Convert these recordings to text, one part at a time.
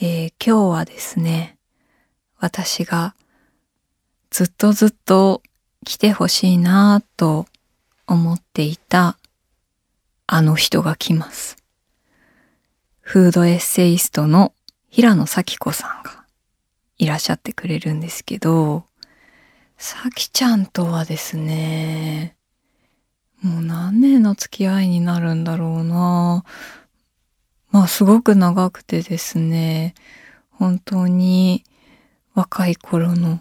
えー今日はですね、私がずっとずっと来てほしいなぁと思っていたあの人が来ます。フードエッセイストの平野咲子さんがいらっしゃってくれるんですけど、さきちゃんとはですね、もう何年の付き合いになるんだろうなぁ。まあすごく長くてですね、本当に若い頃の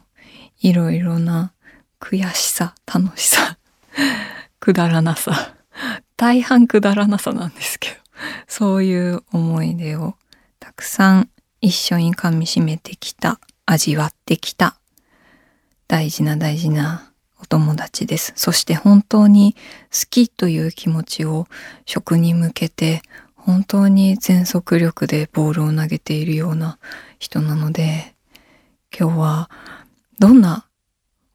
いろいろな悔しさ、楽しさ、くだらなさ、大半くだらなさなんですけど、そういう思い出をたくさん一緒に噛み締めてきた、味わってきた、大事な大事なお友達です。そして本当に好きという気持ちを食に向けて本当に全速力でボールを投げているような人なので今日はどんな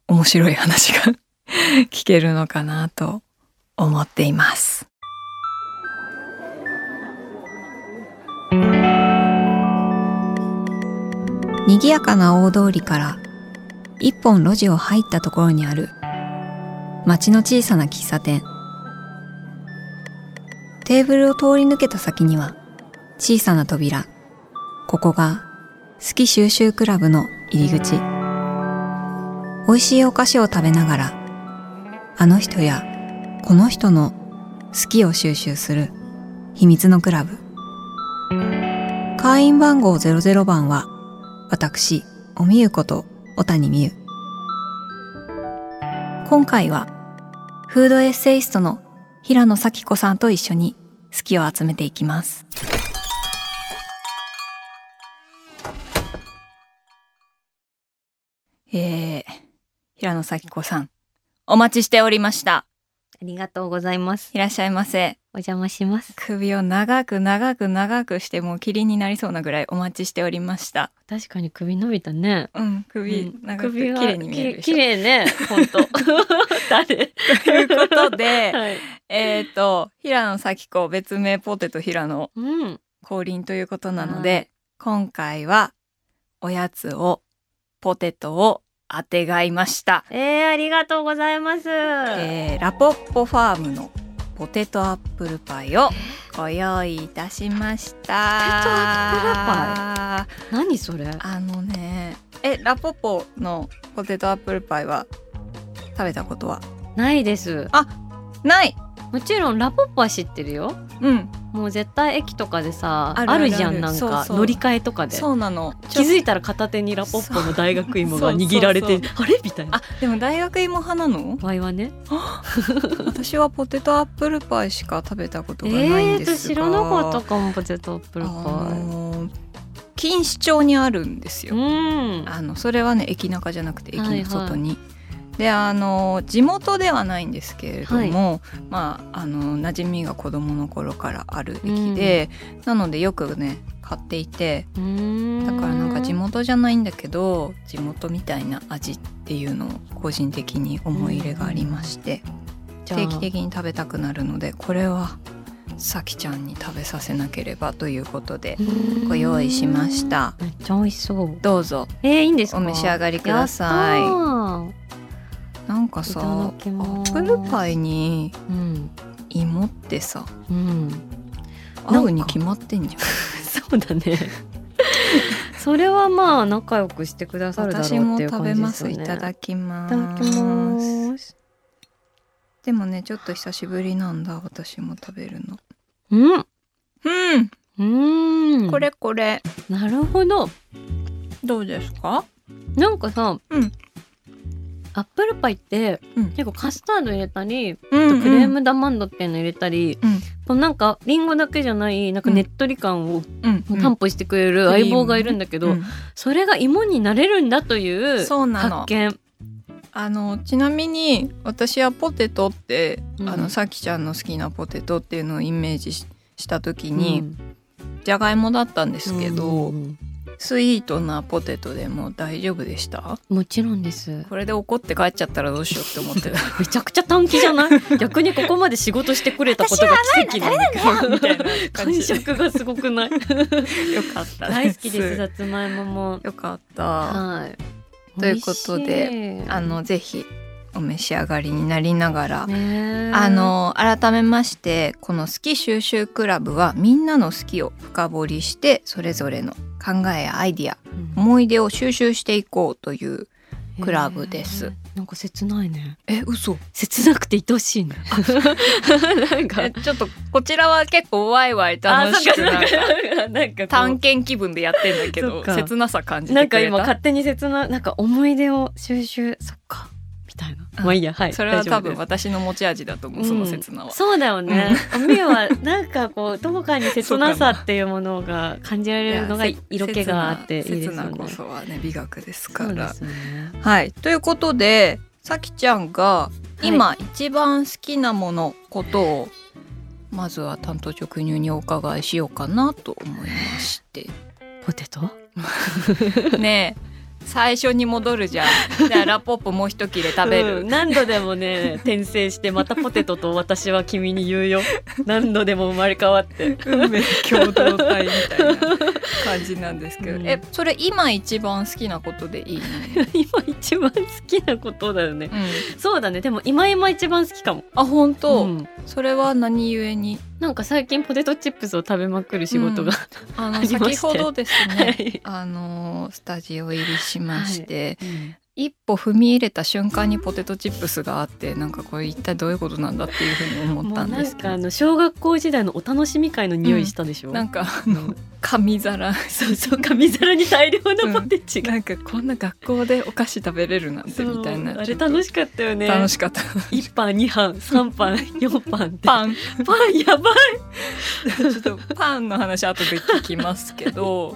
面白い話が 聞けるのかなと思っています。賑やかな大通りから一本路地を入ったところにある町の小さな喫茶店テーブルを通り抜けた先には小さな扉。ここが好き収集クラブの入り口。美味しいお菓子を食べながらあの人やこの人の好きを収集する秘密のクラブ。会員番号00番は私おみゆこと小谷美優。今回はフードエッセイストの平野咲子さんと一緒に好きを集めていきます。えー、平野咲子さん、お待ちしておりました。ありがとうございます。いらっしゃいませ。お邪魔します。首を長く長く長くしてもう霧になりそうなぐらいお待ちしておりました。確かに首伸びたね。うん、首うん長く綺麗に見える綺麗ね。本当。誰？ということで、はい。えっと、平野咲子別名ポテト平野うん。降臨ということなので、今回はおやつをポテトを当てがいました、えー、ありがとうございます。えーラポッポファームのポテトアップルパイをご用意いたしましたア何それ？あのねえラポッポのポテトアップルパイは食べたことは？ないです。ないもちろんラポッポは知ってるよ。うんもう絶対駅とかでさああるじゃんなんか乗り換えとかで。そうなの。気づいたたら片手にラポッポの大学芋が握られてあれ？みたいな。あでも大学芋派なの？場合はね私はポテトアップルパイしか食べたことえがないんーですが、と知らなかったかもポテトアップルあパのー錦糸町にあるんですイよ、うん。あのそれはね駅中じゃなくて駅はいはい。の外に、であの地元ではないんですけれども、まああの馴染みが子供の頃からある駅で、なのでよくね買っていてだからなんか地元じゃないんだけど地元みたいな味っていうのを個人的に思い入れがありまして、じゃあ。定期的に食べたくなるのでこれはさきちゃんに食べさせなければということでご用意しました。めっちゃ美味しそう。どうぞ。えー、いいんですか？お召し上がりくださいなんかさアップルパイにうん芋ってさうん。合うに決まってんじゃん。そうだね。それはまあ仲良くしてくださるだろうって私もいう感じですよね。す。いただきまいただきます。でもねちょっと久しぶりなんだ。私も食べるの。うん。うん。うん。これこれ。なるほど。どうですか？なんかさ、うんアップルパイって、うん。結構カスタード入れたり、うあとクレームダマンドっていうの入れたり、うん。このなんかリンゴだけじゃないなんかねっとり感をうん。担保してくれる相棒がいるんだけど、うん。それが芋になれるんだというそうなの。発見。あのちなみに私はポテトって、うん。あのさきちゃんの好きなポテトっていうのをイメージしした時に、うん。じゃがいもだったんですけど、うんスイートなポテトでも大丈夫でした？もちろんです。これで怒って帰っちゃったらどうしようって思ってた めちゃくちゃ短期じゃない？逆にここまで仕事してくれたことが奇跡なんだけど感触がすごくない？よかった大好きですさつまいもも。よかった。はい。ということであのぜひお召し上がりになりながら、あの改めましてこの「好き収集クラブ」はみんなの好きを深掘りしてそれぞれの考えやアイディアうん。思い出を収集していこうというクラブです。なんか切ないね。え嘘。切なくて愛しいね。なんかえちょっとこちらは結構ワイワイ楽しくなんか探検気分でやってんだけど切なさ感じなんかてくれた？今勝手に切ななんか思い出を収集そっかまあいいやはい。それは多分私の持ち味だと思う、その切なは。そうだよね。おみゆはなんかこうどこかに切なさっていうものが感じられるのが色気があっていいですね。こそはね美学ですから。はい。ということでさきちゃんがい。今一番好きなもの、ことをまずは担当直入にお伺いしようかなと思いまして。ポテト？ねえ最初に戻るじゃん。でラポップもう一切れ食べる。うん何度でもね転生してまたポテトと私は君に言うよ。何度でも生まれ変わって。運命共同体みたいな感じなんですけど、うんえそれ今一番好きなことでいい？の、今一番好きなことだよね。うん、そうだね。でも今今一番好きかも。あ本当、うんそれは何故に？なんか最近ポテトチップスを食べまくる仕事が、あのありまして。先ほどですはねい。あのスタジオ入りしまして、うん一歩踏み入れた瞬間にポテトチップスがあってなんかこれ一体どういうことなんだっていうふうに思ったんですけど。なんかあの小学校時代のお楽しみ会の匂いしたでしょ？なんかあの紙皿。そうそう紙皿に大量のポテチが、なんかこんな学校でお菓子食べれるなんてみたいな。あれ楽しかったよね。楽しかった。一パン二パン三パン 四パンってパン。パンやばい。ちょっとパンの話後で聞きますけど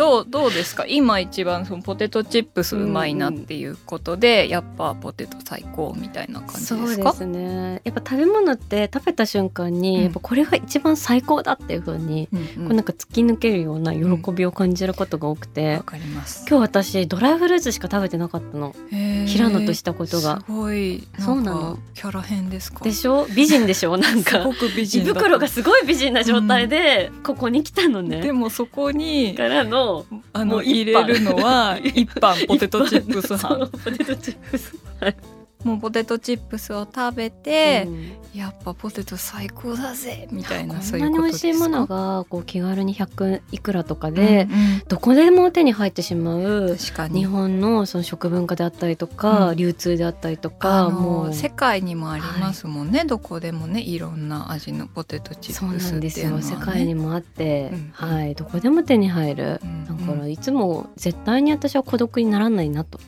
どうどうですか？今一番そのポテトチップスうまいなっていうことで、やっぱポテト最高みたいな感じですか？そうですね。やっぱ食べ物って食べた瞬間に、うん。やっぱこれが一番最高だっていう風に、うんこうなんか突き抜けるような喜びを感じることが多くて、わかります。今日私ドライフルーツしか食べてなかったの。平野としたことが。すごい。そうなの。キャラ変ですか？でしょ？美人でしょ？なんか。すごく美胃袋がすごい美人な状態でここに来たのね、でもそこにからのあの入れるのは一パンポテトチップス派。ポテトチップスもうポテトチップスを食べて、うん。やっぱポテト最高だぜみたいなこんなに美味しいものがこう気軽に100いくらとかで、うんうん。どこでも手に入ってしまう確かに。日本のその食文化であったりとか、うん。流通であったりとあかのもう。世界にもありますもんね、どこでもねいろんな味のポテトチップスってね。世界にもあって、うんはい。どこでも手に入る、うん。だからいつも絶対に私は孤独にならないなと、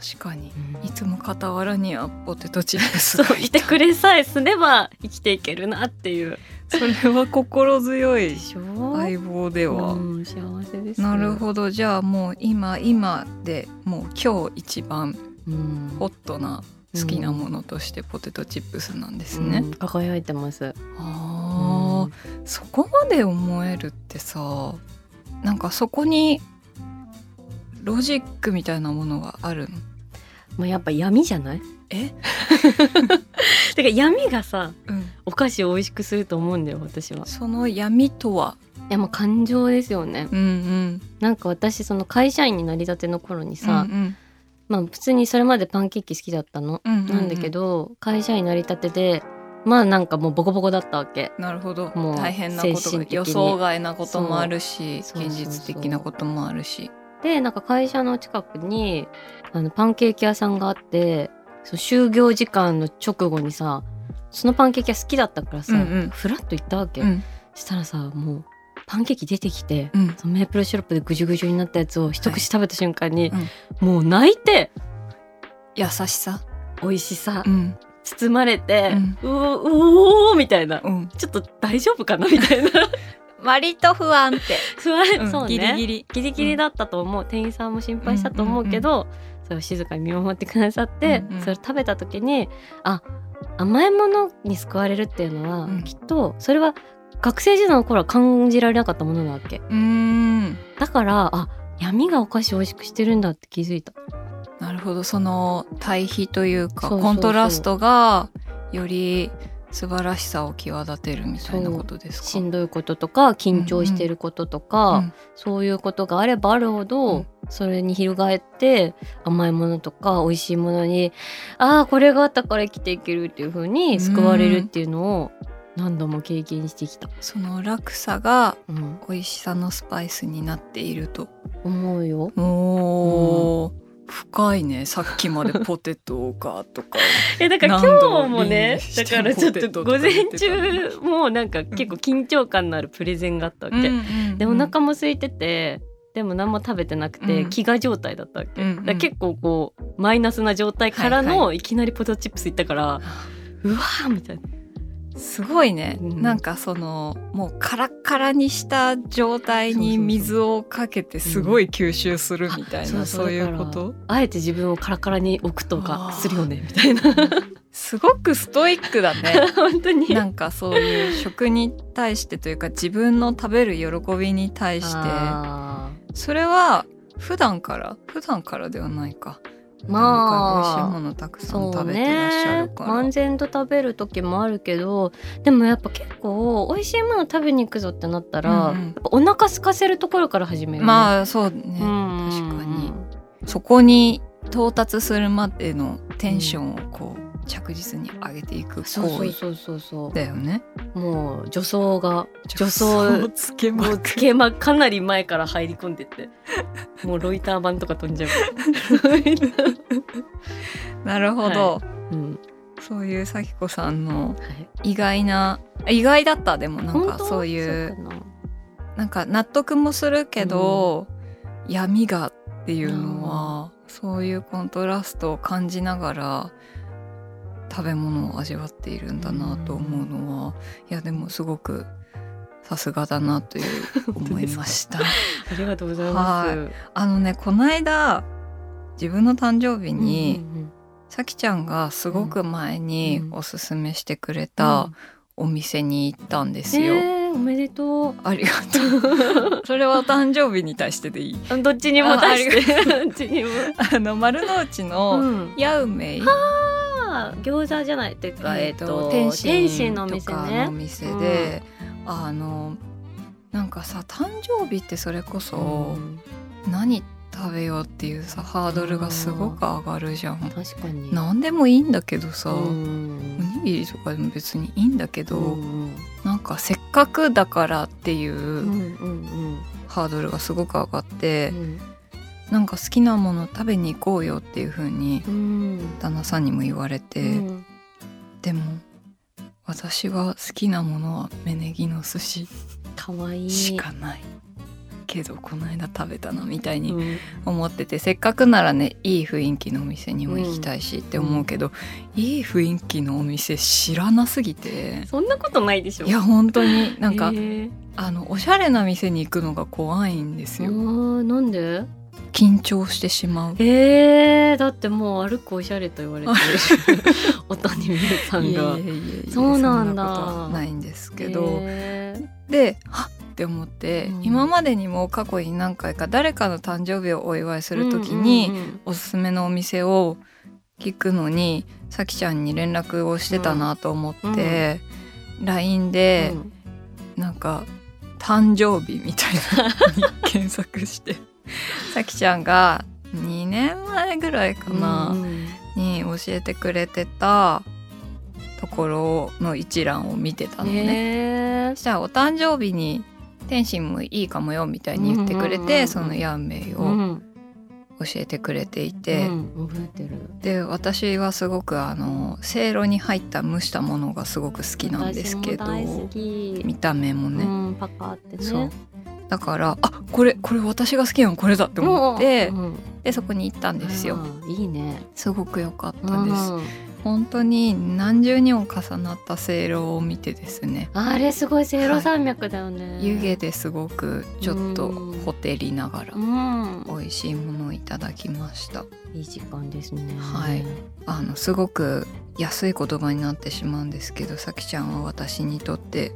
確かに。うん。いつも傍らにはポテトチップスそうがいてくれさえすれば生きていけるなっていう。それは心強いでしょ相棒では、うん、幸せですなるほど。じゃあもう今今でもう今日一番うん。ホットな好きなものとしてポテトチップスなんですね、うん。輝いてます。あー。そこまで思えるってさなんかそこにロジックみたいなものがあるの？まあ、やっぱ闇じゃない？え、てか闇がさうん、お菓子を美味しくすると思うんだよ私は。その闇とは？いやもう感情ですよね。うんうん。なんか私その会社員になりたての頃にさ、うんまあ普通にそれまでパンケーキ好きだったの、うんうんうん。なんだけど会社員になりたてでまあなんかもうボコボコだったわけ。なるほど。もう大変なこと予想外なこともあるし現実的なこともあるし。でなんか会社の近くにあのパンケーキ屋さんがあってそう就業時間の直後にさそのパンケーキ屋好きだったからさ、うんうん。フラッと行ったわけ、うん。したらさもうパンケーキ出てきて、うん。そのメープルシロップでぐじゅぐじゅになったやつを一口食べた瞬間に、うん。もう泣いて優しさ。美味しさうん。包まれて、ううおうおーみたいな。うん。ちょっと大丈夫かなみたいな。割と不安って不安、うん。そうね。ギリギリ。ギリギリだったと思う、店員さんも心配したと思うけど、それを静かに見守ってくださって、うんうん。それを食べた時にあ甘いものに救われるっていうのは、うん。きっとそれは学生時代の頃は感じられなかったものなわけ。うーん。だからあ闇がお菓子美味しくしてるんだって気づいた。なるほど。その対比というかコントラストがより素晴らしさを際立てるみたいなことですか？しんどいこととか緊張してることとか、うんそういうことがあればあるほど、うん。それに翻って甘いものとか美味しいものにああこれがあったから生きていけるっていう風に救われるっていうのを何度も経験してきた、その落差がうん、美味しさのスパイスになっていると。思うよ。おー、深いね。さっきまでポテトがとか。えだから今日もねだからちょっと午前中もなんか結構緊張感のあるプレゼンがあったわけ、でお腹も空いててでも何も食べてなくて、うん。飢餓状態だったわけ、うんうん。だ結構こうマイナスな状態からの、はいい。きなりポテトチップスいったからうわーみたいなすごいね、うん。なんかそのもうカラッカラにした状態に水をかけてすごい吸収するみたいな、そういうこと？あえて自分をカラカラに置くとかするよねみたいな。すごくストイックだね。本当に。なんかそういう食に対してというか自分の食べる喜びに対して。あそれは普段から？普段からではないかまあ美味しいものたくーさん食べてらっしゃねるから、漫然と食べる時もあるけどでもやっぱ結構美味しいもの食べに行くぞってなったら、うんうん。お腹空かせるところから始める、ね、まあそうね、うん。確かに。そこに到達するまでのテンションをこう着実に上げていく。そう行為そうそうそうそだよね。うもう女装が女助装走つけまつけまかなり前から入り込んでって。もうロイター版とか飛んじゃう、なるほど、うん。そういう咲子さんのはい、意外な意外だったでもなんかそういうな。なんか納得もするけど、闇がっていうのは、そういうコントラストを感じながら食べ物を味わっているんだなと思うのは、いやでもすごくさすがだなという思いました。ありがとうございます。あのねこの間自分の誕生日に、うんうんうんさきちゃんがすごく前にうんおすすめしてくれたお店に行ったんですよ。えーおめでとう。ありがとう。それはお誕生日に対してでいい。どっちにも出して。どっちにも。あの丸の内うのん。ヤウメイ、あー餃子じゃないっていうか、えっ、と天天津津のお店とかのおね。店で、あのなんかさ誕生日ってそれこそ何食べようっていうさハードルがすごく上がるじゃん。確かに。何でもいいんだけどさ、うおんにぎりとかでも別にいいんだけど、うんなんかせっかくだからっていううんうんハードルがすごく上がってう、んなんか好きなもの食べに行こうよっていう風にうん。旦那さんにも言われて、うん。でも私は好きなものは芽ネギの寿司。かわいい。しかない、けどこの間食べたなみたいにうん。思ってて、せっかくならねいい雰囲気のお店にも行きたいしって思うけど、いい雰囲気のお店知らなすぎて。そんなことないでしょ。いや本当に。なんか、えー。あのおしゃれな店に行くのが怖いんですあよーなんで？緊張してしまう。えー、だってもう歩くおしゃれと言われてる。お谷美優さんが。そうなんだ。ないんですけど、えではっ！って思って、うん。今までにも過去に何回か誰かの誕生日をお祝いすーる時に、うんうんうんおすすめのお店を聞くのにさきちゃんに連絡をしてたなと思って、LINE でなんか誕生日みたいな 検索して さきちゃんが2年前ぐらいかな、に教えてくれてたところの一覧を見てたのね。ねそしたらお誕生日に天津もいいかもよみたいに言ってくれて、そのヤンメイうをん。教えてくれていて、うん覚えてる。で私はすごくあのせいろに入った蒸したものがすごく好きなんですけど。見た目もね、うん、パカってね。そうだからあこれこれ私が好きなのこれだって思って、うんでそこに行ったんですよ。いいね。すごく良かったです。うん本当に何重にも重なったせいろを見てですね。あれすごいせいろ山脈だよね、湯気ですごくちょっとほてりながらうん。美味しいものをいただきました。いい時間ですね。はい。あのすごく安い言葉になってしまうんですけどさきちゃんは私にとって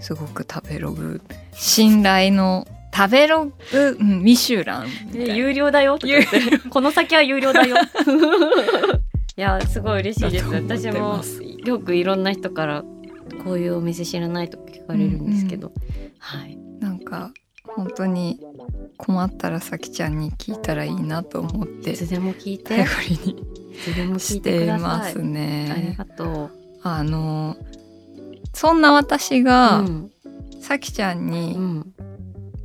すごく食べログ。信頼の食べログ、うん、ミシュラン有料だよ？って。この先は有料だよ。いやすごい嬉しいです。私もよくいろんな人からこういうお店知らないとか聞かれるんですけど、はい。なんか本当に困ったらさきちゃんに聞いたらいいなと思って。いつでも聞い頼てりにしいてい。ますありね。がとあのそんな私うが、うん。さきちゃんうにん、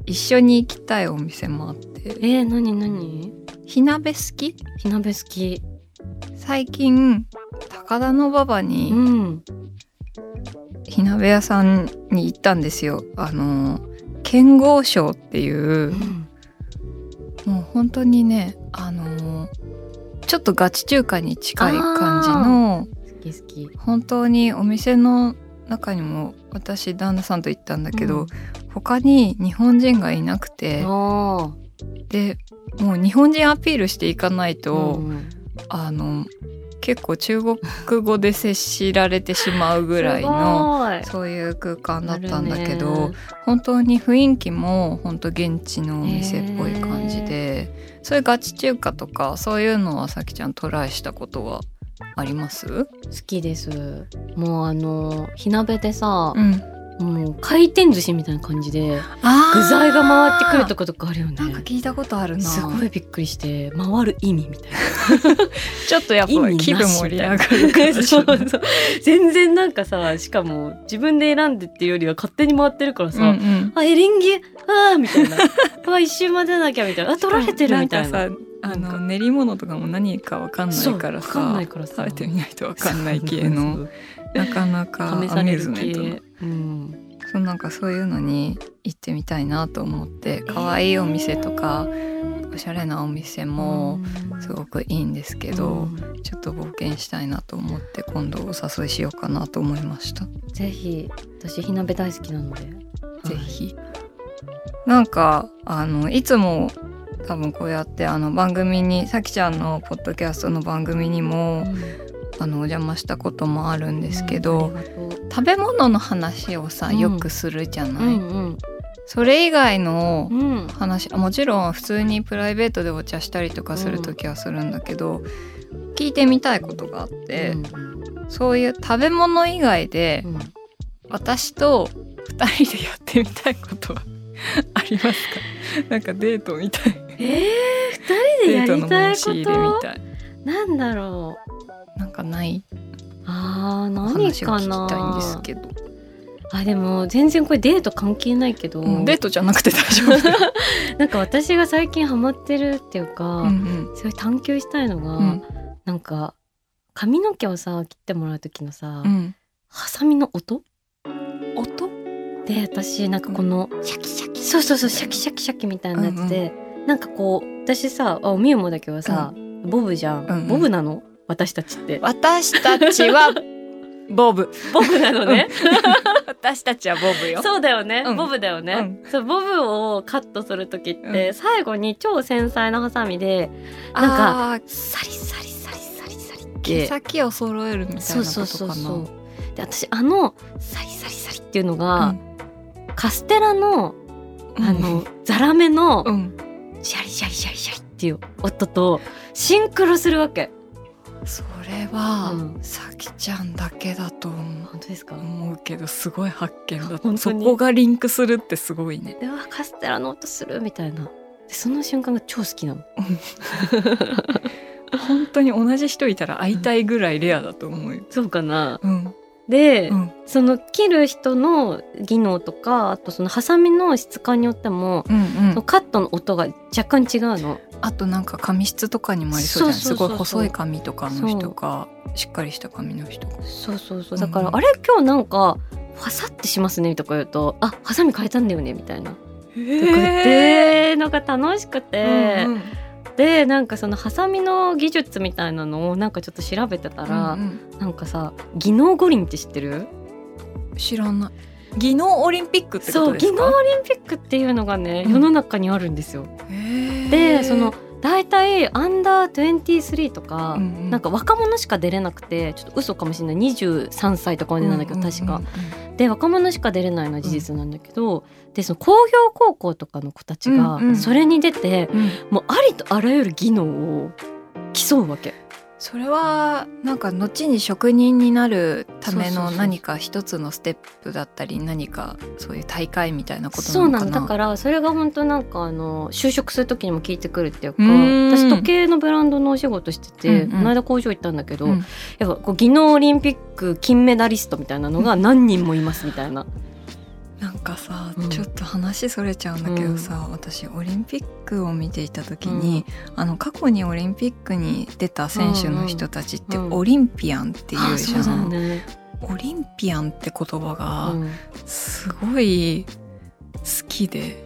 一緒に行きたいお店もあって。えー、何何？火鍋好き？火鍋好き。最近高田馬場うにん。火鍋屋さんに行ったんですよ。あの剣豪賞っていううん。もう本当にねあのちょっとガチ中華に近い感じの好き好き。本当にお店の中にも私旦那さんと行ったんだけど、うん。他に日本人がいなくてあでもう日本人アピールしていかないーと、うんあの結構中国語で接しられてしまうぐらいのすそういう空間だったんだけど、ね。本当に雰囲気も本当現地のお店っぽい感じで、そういうガチ中華とかそういうのはさきちゃんトライしたことはあります？好きです。もうあの火鍋でさ、ん。もう回転寿司みたいな感じで具材が回ってくるとことかあるよね。なんか聞いたことあるな。すごいびっくりして回る意味みたい ちょっとやっな意味ぱ気分盛り上がる そうそう。全然なんかさしかも自分で選んでっていうよりは勝手に回ってるからさ、うんうん。あエリンギ？あーみたいな。あ一周混ぜなきゃみたいな。あ取られてるみたいなあの練り物とかも何かわかんないからさないからさ。食べてみないとわかんない系のなかなかアミューズメントうん、そうなんかそういうのに行ってみたいなと思って可愛いお店とかおしゃれなお店もすごくいいんですけど、うん。ちょっと冒険したいなと思って今度お誘いしようかなと思いました。ぜひ私火鍋大好きなので。ぜひ。なんかあのいつも多分こうやってあの番組にさきちゃんのポッドキャストの番組にも、あのお邪魔したこともあるんですけど、うん食べ物の話をさうん。よくするじゃない、うんそれ以外のうん。うん話もちろん普通にプライベートでお茶したりとかする時はするんだけど、聞いてみたいことがあって、うん。そういう食べ物以外でうん。私と二人でやってみたいことは ありますか？なんかデートみたいえー、二人でやりたいこと？なんだろう。なんかない。あー何かな。聞きたいんですけど、あでも全然これデート関係ないけど、うんデートじゃなくて大丈夫。なんか私が最近ハマってるっていうか、うんすごい探求したいのが、うん。なんか髪の毛をさ切ってもらう時のさ、うん、ハサミの音？音？で私なんかこのシャキシャキ。そうそうそうシャキシャキシャキみたいなやつで、なんかこう私さあみゆもだけどさ、ボブじゃん、うんうん。ボブなの？私たちって。私たちは ボブ。ボブなのね、私たちはボブよ。そうだよね、うん。ボブだよね、そうボブをカットする時って、うん。最後に超繊細なハサミでなんかかサリサリサリサリサリっ毛て先を揃えるみたいなそうことそうかなそうそう。で私あのサリサリサリっていうのが、うん。カステラのうん。あの、ザラメのうんシャリシャリシャリシャリっていう音とシンクロするわけ。それは、うんさきちゃんだけだと思う。本当ですか？思うけどすごい発見だった。そこがリンクするってすごいね。でうわカステラの音するみたいな。でその瞬間が超好きなの。本当に同じ人いたら会いたいぐらいレアだと思うよ。そうかな？うんで、うん。その切る人の技能とかあとそのハサミの質感によっても、うんうん。カットの音が若干違うの。あとなんか髪質とかにもありそうじゃん。そうそうそうそう。すごい細い髪とかの人かしっかりした髪の人かそうそうそう。うん。だから、あれ今日なんかファサってしますねとか言うとあハサミ変えたんだよねみたいな。とか言っへてのが楽しくて、うんうんでなんかそのハサミの技術みたいなのをなんかちょっと調べてたら、うんなんかさ技能五輪って知ってる？うん知らない。技能オリンピックってこそうとですか？技能オリンピックっていうのがね、うん。世の中にあるんですよ。でその大体アンダー23とか、うんうん。なんか若者しか出れなくてちょっと嘘かもしれない。23歳とかまでなんだけど、確か。で若者しか出れないのは事実なんだけど、でその工業高校とかの子たちがうんうん。それに出て、うん。もうありとあらゆる技能を競うわけ。それはなんか後に職人になるためのそうそうそう。何か一つのステップだったり何かそういう大会みたいなことそうなのかな？なのだ。からそれが本当なんかあの就職する時にも聞いてくるっていうか私時計のブランドのお仕事してて、うんうん。この間工場行ったんだけど、うん。やっぱこう技能オリンピック金メダリストみたいなのが何人もいますみたいな。なんかさ、うん。ちょっと話それちゃうんだけどさ、私オリンピックを見ていた時に、あの過去にオリンピックに出た選手の人たちってうん。うんオリンピアンっていうじゃん、ね、オリンピアンって言葉うがん。すごい好きで。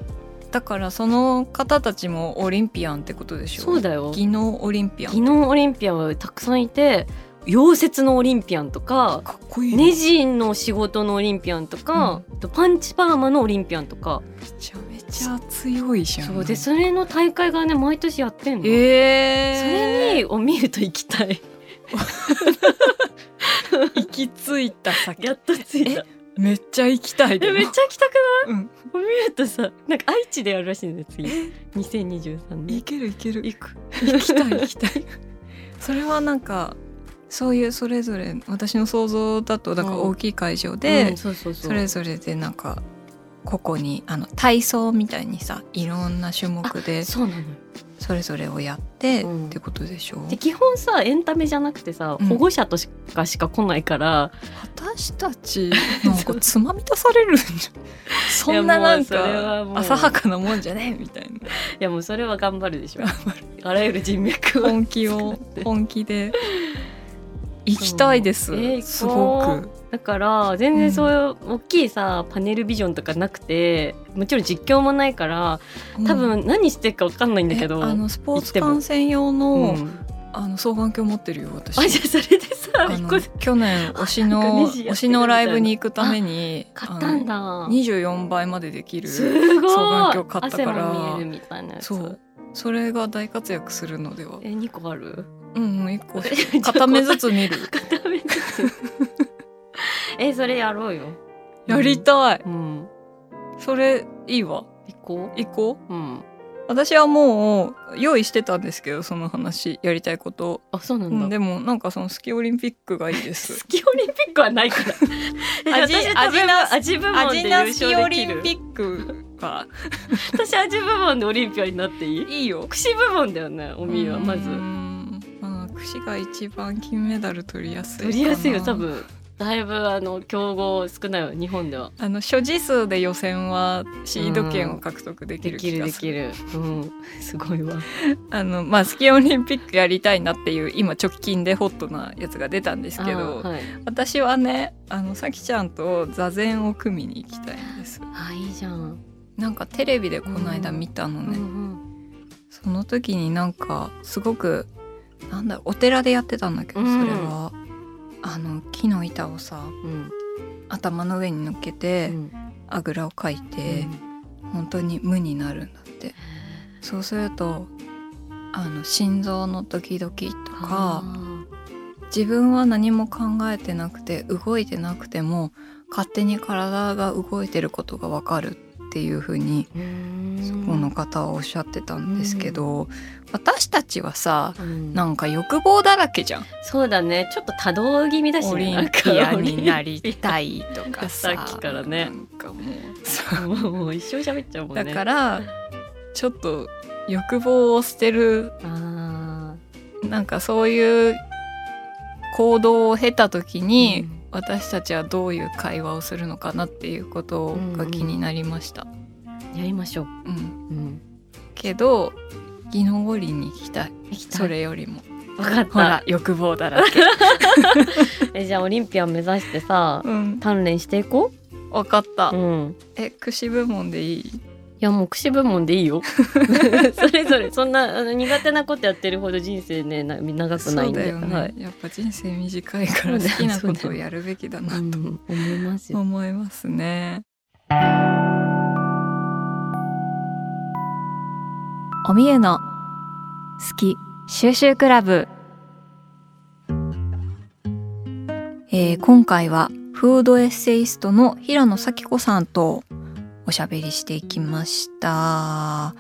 だからその方たちもオリンピアンってことでしょ？そうだよ。技能オリンピアン技能オリンピアンはたくさんいて溶接のオリンピアンとかかっこいい。ネジの仕事のオリンピアンとか、あとパンチパーマのオリンピアンとか。めちゃめちゃ強いじゃん。そうでそれの大会がね毎年やってんの、えー、それにを見ると行きたい。行き着いた先。やっと着いた。めっちゃ行きたいめっちゃ行きたくない？うん。見るとさなんか愛知でやるらしいんだよ次。2023年。行ける行ける。行く。行きたい行きたい。それはなんかそういうそれぞれ私の想像だとだから大きい会場で、うんそれぞれでなんか個々にあの体操みたいにさいろんな種目でそうなの。よそれぞれをやって、うん。ってことでしょ？で基本さエンタメじゃなくてさ、うん。保護者としかしか来ないから私たちなんか つまみ出されるんじゃんそんななんか浅はかなもんじゃねえみたいな。いやもうそれは頑張るでしょ。あらゆる人脈を本気を本気で行きたいです、えーすごく。だから全然そういう大きいさ、パネルビジョンとかなくてもちろん実況もないから多分何してるか分かんないんだけど、えあのスポーツ観戦用の,、うん。あの双眼鏡持ってるよ私。あじゃあそれでさ去年推しの推しのライブに行くために買ったんだ。あの24倍までできる双眼鏡買ったから。汗も見えるみたいなやつ。そうそれが大活躍するのでは？え二個ある？うんうん1個。片目ずつ見る。片目ずつ えそれやろうよ。やりたい、うん。それいいわ。行こ行こう？ううん。私はもう用意してたんですけどその話やりたいこと、あそうなんだ、うん、でもなんかそのスキーオリンピックがいいです。スキーオリンピックはないから。え味味な味部門アで優ジナスキーオ勝できるリンピックは私味部門でオリンピアンになっていい？いいよ。串部門だよねおみーはまずうん。まあ串が一番金メダル取りやすい取りやすいよ多分。だいぶあの競合少ないよ日本では。あの所持数で予選はシード権を獲得できるできる。気がるですきる。うん。すごいわ。あのまあスキーオリンピックやりたいなっていう今直近でホットなやつが出たんですけど、あ,、はい、私はねあのさきちゃんと座禅を組みに行きたいんです。あいいじゃん、なんかテレビでこの間見たのうんね、うん。その時になんかすごくなんだろうお寺でやってたんだけど、うん。それは。あの木の板をさうん。頭の上に乗っけて、うん。あぐらをかいて、本当に無になるんだって。そうするとあの心臓のドキドキとかあ自分は何も考えてなくて動いてなくても勝手に体が動いてることがわかるっていう風にーうーんこの方はおっしゃってたんですけど、私たちはさうん。なんか欲望だらけじゃん。そうだね。ちょっと多動気味だしね。オリンピアになりたいとかさ さっきからね。なんかもう。さもう一生喋っちゃうもんね。だからちょっと欲望を捨てるあなんかそういう行動を経た時ーに、うん私たちはどういう会話をするのかなっていうことが気になりました。やりましょう、うん。うん、けど技能五輪に行きたい。行きたい。それよりも。分かっほらた欲望だらけ。えじゃあオリンピアン目指してさうん、鍛錬していこ分かった。う、うん、え串部門でいい？いやもう串部門でいいよ。それぞれそんなあの苦手なことやってるほど人生ねな長くないんで、そうだよね、はい、やっぱ人生短いから好きなことをやるべきだなとうん、思いますよ。思いますね。おみゆの好き収集クラブ。えー今回はフードエッセイストの平野咲子さんとおしゃべりしていきました。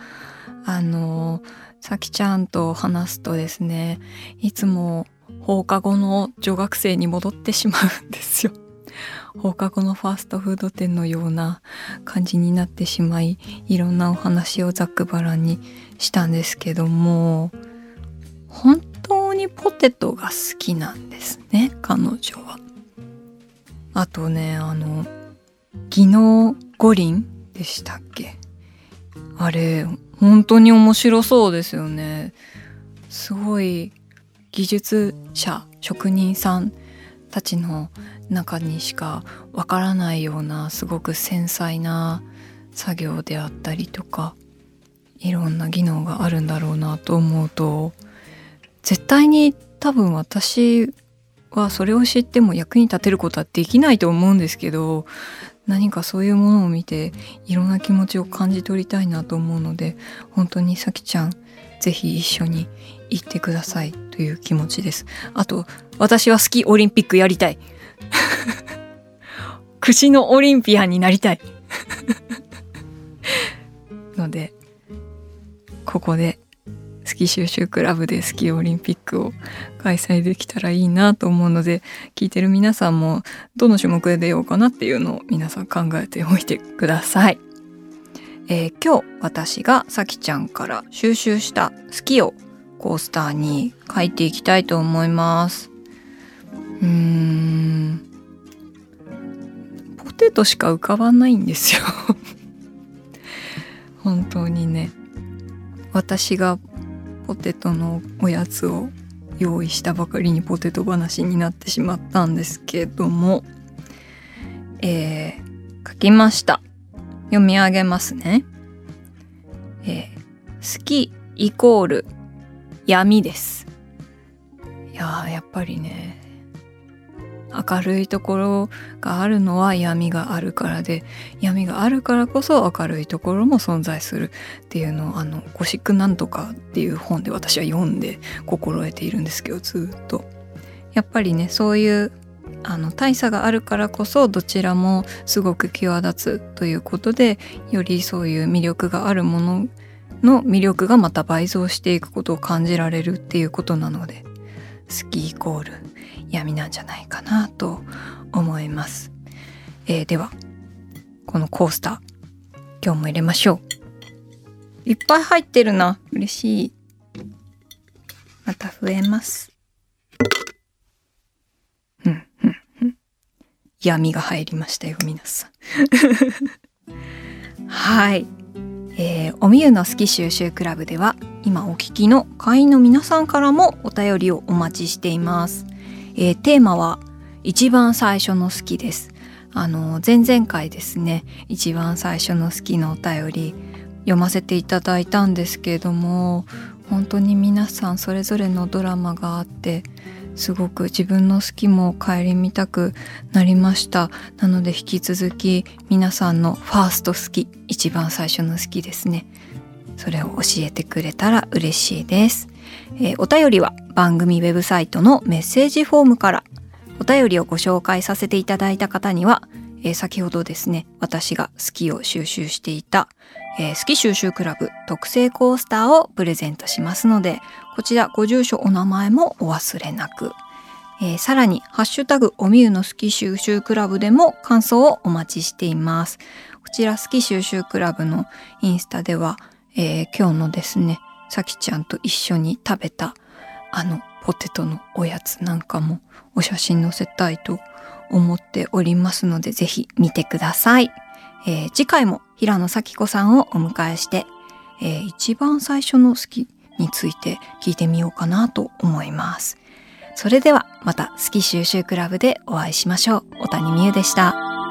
あの、さきちゃんと話すとですね、いつも放課後の女学生に戻ってしまうんですよ。放課後のファーストフード店のような感じになってしまい、いろんなお話をざっくばらんにしたんですけども、本当にポテトが好きなんですね、彼女は。あとね、あの、技能五輪でしたっけ？あれ、本当に面白そうですよね。すごい技術者、職人さんたちの中にしかわからないようなすごく繊細な作業であったりとかいろんな技能があるんだろうなと思うと絶対に多分私はそれを知っても役に立てることはできないと思うんですけど何かそういうものを見ていろんな気持ちを感じ取りたいなと思うので本当にさきちゃんぜひ一緒に行ってくださいという気持ちです。あと私はスキーオリンピックやりたい。串のオリンピアンになりたい。のでここでキ収集クラブでスキーオリンピックを開催できたらいいなと思うので聞いてる皆さんもどの種目で出ようかなっていうのを皆さん考えておいてください。えー今日私がさきちゃんから収集したスキをコースターに書いていきたいと思います。うーんポテトしか浮かばないんですよ 本当にね私がポテトのおやつを用意したばかりにポテト話になってしまったんですけどもえー、書きました。読み上げますね。えー、好きイコール闇です。いやーやっぱりね明るいところがあるのは闇があるからで闇があるからこそ明るいところも存在するっていうのをあの「ゴシックなんとか」っていう本で私は読んで心得ているんですけどずっと。やっぱりねそういうあの大差があるからこそどちらもすごく際立つということでよりそういう魅力があるものの魅力がまた倍増していくことを感じられるっていうことなので好きイコール闇なんじゃないかなと思います、えーではこのコースター今日も入れましょう。いっぱい入ってるな。嬉しい。また増えます。うんうんうん。闇が入りましたよ皆さん。はい。えーおみゆの好き収集クラブでは今お聞きの会員の皆さんからもお便りをお待ちしています、えーテーマは一番最初の好きです。あの前々回ですね一番最初の好きのお便り読ませていただいたんですけれども本当に皆さんそれぞれのドラマがあってすごく自分の好きも顧みたくなりました。なので引き続き皆さんのファースト好き一番最初の好きですね。それを教えてくれたら嬉しいです、えーお便りは番組ウェブサイトのメッセージフォームから。お便りをご紹介させていただいた方には、えー先ほどですね私が好きを収集していた、えー好き収集クラブ特製コースターをプレゼントしますのでこちらご住所お名前もお忘れなく、えーさらに「ハッシュタグおみゆの好き収集クラブ」でも感想をお待ちしています。こちら好き収集クラブのインスタでは、えー今日のですねさきちゃんと一緒に食べたあのポテトのおやつなんかもお写真載せたいと思っておりますのでぜひ見てください、えー次回も平野咲子さんをお迎えして、えー一番最初の好きについて聞いてみようかなと思います。それではまた好き収集クラブでお会いしましょう。小谷美優でした。